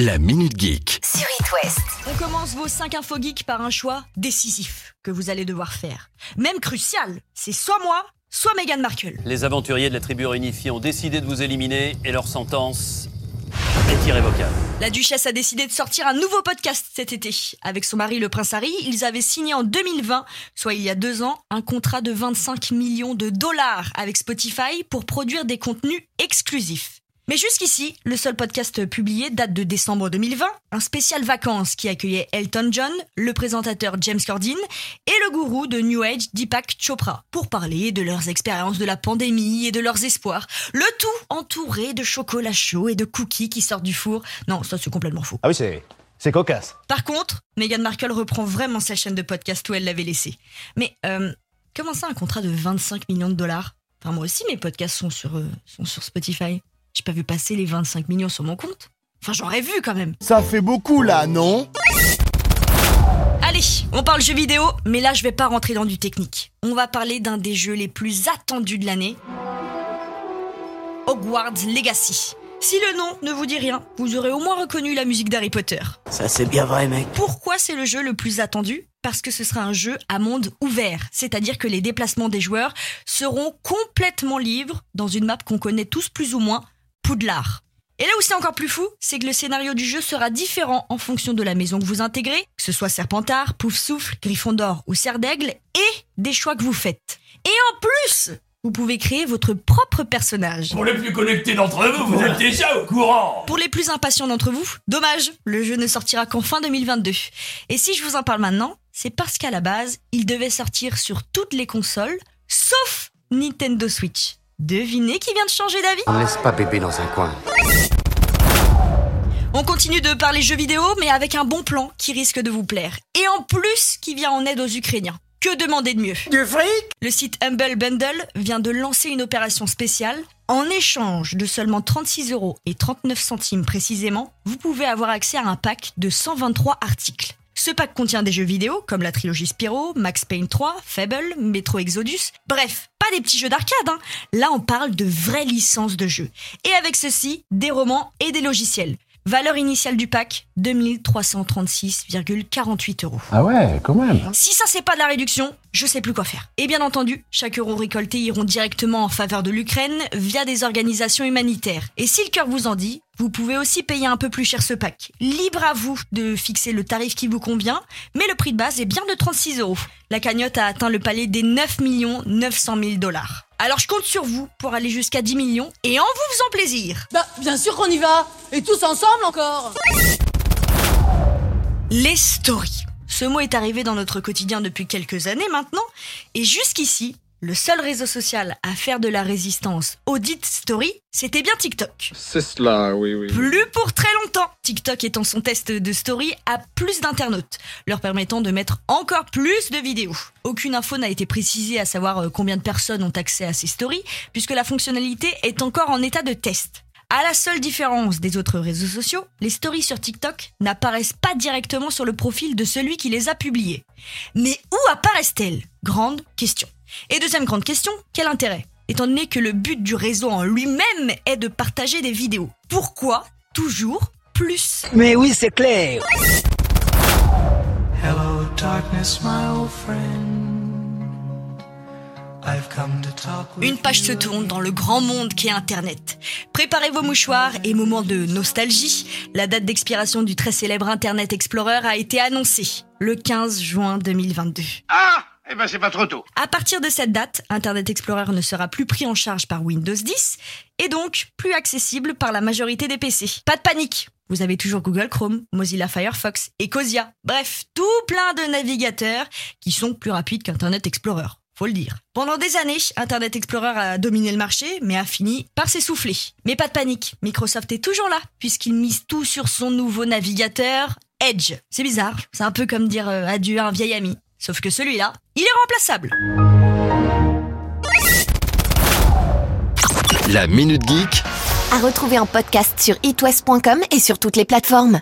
La Minute Geek. sur It West. On commence vos 5 infos geeks par un choix décisif que vous allez devoir faire. Même crucial, c'est soit moi, soit Meghan Markle. Les aventuriers de la tribu réunifiée ont décidé de vous éliminer et leur sentence est irrévocable. La duchesse a décidé de sortir un nouveau podcast cet été. Avec son mari le prince Harry, ils avaient signé en 2020, soit il y a deux ans, un contrat de 25 millions de dollars avec Spotify pour produire des contenus exclusifs. Mais jusqu'ici, le seul podcast publié date de décembre 2020, un spécial vacances qui accueillait Elton John, le présentateur James Corden et le gourou de New Age Deepak Chopra pour parler de leurs expériences de la pandémie et de leurs espoirs. Le tout entouré de chocolat chaud et de cookies qui sortent du four. Non, ça c'est complètement faux. Ah oui, c'est, c'est cocasse. Par contre, Meghan Markle reprend vraiment sa chaîne de podcast où elle l'avait laissée. Mais euh, comment ça un contrat de 25 millions de dollars? Enfin moi aussi mes podcasts sont sur, euh, sont sur Spotify. J'ai pas vu passer les 25 millions sur mon compte. Enfin j'aurais vu quand même. Ça fait beaucoup là, non? Allez, on parle jeux vidéo, mais là je vais pas rentrer dans du technique. On va parler d'un des jeux les plus attendus de l'année. Hogwarts Legacy. Si le nom ne vous dit rien, vous aurez au moins reconnu la musique d'Harry Potter. Ça c'est bien vrai mec. Pourquoi c'est le jeu le plus attendu? Parce que ce sera un jeu à monde ouvert, c'est-à-dire que les déplacements des joueurs seront complètement libres dans une map qu'on connaît tous plus ou moins, Poudlard. Et là où c'est encore plus fou, c'est que le scénario du jeu sera différent en fonction de la maison que vous intégrez, que ce soit Serpentard, Poufsouffle, Gryffondor ou Serre d'Aigle, et des choix que vous faites. Et en plus, vous pouvez créer votre propre personnage. Pour les plus connectés d'entre vous, vous êtes déjà au courant Pour les plus impatients d'entre vous, dommage, le jeu ne sortira qu'en fin 2022. Et si je vous en parle maintenant, c'est parce qu'à la base, il devait sortir sur toutes les consoles, sauf Nintendo Switch. Devinez qui vient de changer d'avis On ne laisse pas bébé dans un coin. On continue de parler jeux vidéo, mais avec un bon plan qui risque de vous plaire. Et en plus, qui vient en aide aux Ukrainiens. Que demander de mieux Du fric Le site Humble Bundle vient de lancer une opération spéciale. En échange de seulement 36 euros et 39 centimes précisément, vous pouvez avoir accès à un pack de 123 articles. Ce pack contient des jeux vidéo comme la trilogie Spyro, Max Payne 3, Fable, Metro Exodus. Bref, pas des petits jeux d'arcade, hein. Là, on parle de vraies licences de jeux. Et avec ceci, des romans et des logiciels. Valeur initiale du pack, 2336,48 euros. Ah ouais, quand même. Si ça c'est pas de la réduction, je sais plus quoi faire. Et bien entendu, chaque euro récolté iront directement en faveur de l'Ukraine via des organisations humanitaires. Et si le cœur vous en dit, vous pouvez aussi payer un peu plus cher ce pack. Libre à vous de fixer le tarif qui vous convient, mais le prix de base est bien de 36 euros. La cagnotte a atteint le palier des 9 900 000 dollars. Alors je compte sur vous pour aller jusqu'à 10 millions et en vous faisant plaisir. Bah, bien sûr qu'on y va Et tous ensemble encore Les stories. Ce mot est arrivé dans notre quotidien depuis quelques années maintenant, et jusqu'ici, le seul réseau social à faire de la résistance aux dites stories, c'était bien TikTok. C'est cela, oui, oui. Plus pour très longtemps. TikTok étant son test de story à plus d'internautes, leur permettant de mettre encore plus de vidéos. Aucune info n'a été précisée à savoir euh, combien de personnes ont accès à ces stories, puisque la fonctionnalité est encore en état de test. À la seule différence des autres réseaux sociaux, les stories sur TikTok n'apparaissent pas directement sur le profil de celui qui les a publiées. Mais où apparaissent-elles? Grande question. Et deuxième grande question, quel intérêt? Étant donné que le but du réseau en lui-même est de partager des vidéos. Pourquoi toujours plus? Mais oui, c'est clair. Hello, darkness, my old friend. Une page se tourne dans le grand monde qu'est Internet. Préparez vos mouchoirs et moment de nostalgie, la date d'expiration du très célèbre Internet Explorer a été annoncée, le 15 juin 2022. Ah Eh ben c'est pas trop tôt. À partir de cette date, Internet Explorer ne sera plus pris en charge par Windows 10 et donc plus accessible par la majorité des PC. Pas de panique vous avez toujours Google Chrome, Mozilla Firefox, Ecosia, bref, tout plein de navigateurs qui sont plus rapides qu'Internet Explorer, faut le dire. Pendant des années, Internet Explorer a dominé le marché, mais a fini par s'essouffler. Mais pas de panique, Microsoft est toujours là, puisqu'il mise tout sur son nouveau navigateur, Edge. C'est bizarre, c'est un peu comme dire euh, adieu à un vieil ami. Sauf que celui-là, il est remplaçable. La Minute Geek À retrouver en podcast sur itwest.com et sur toutes les plateformes.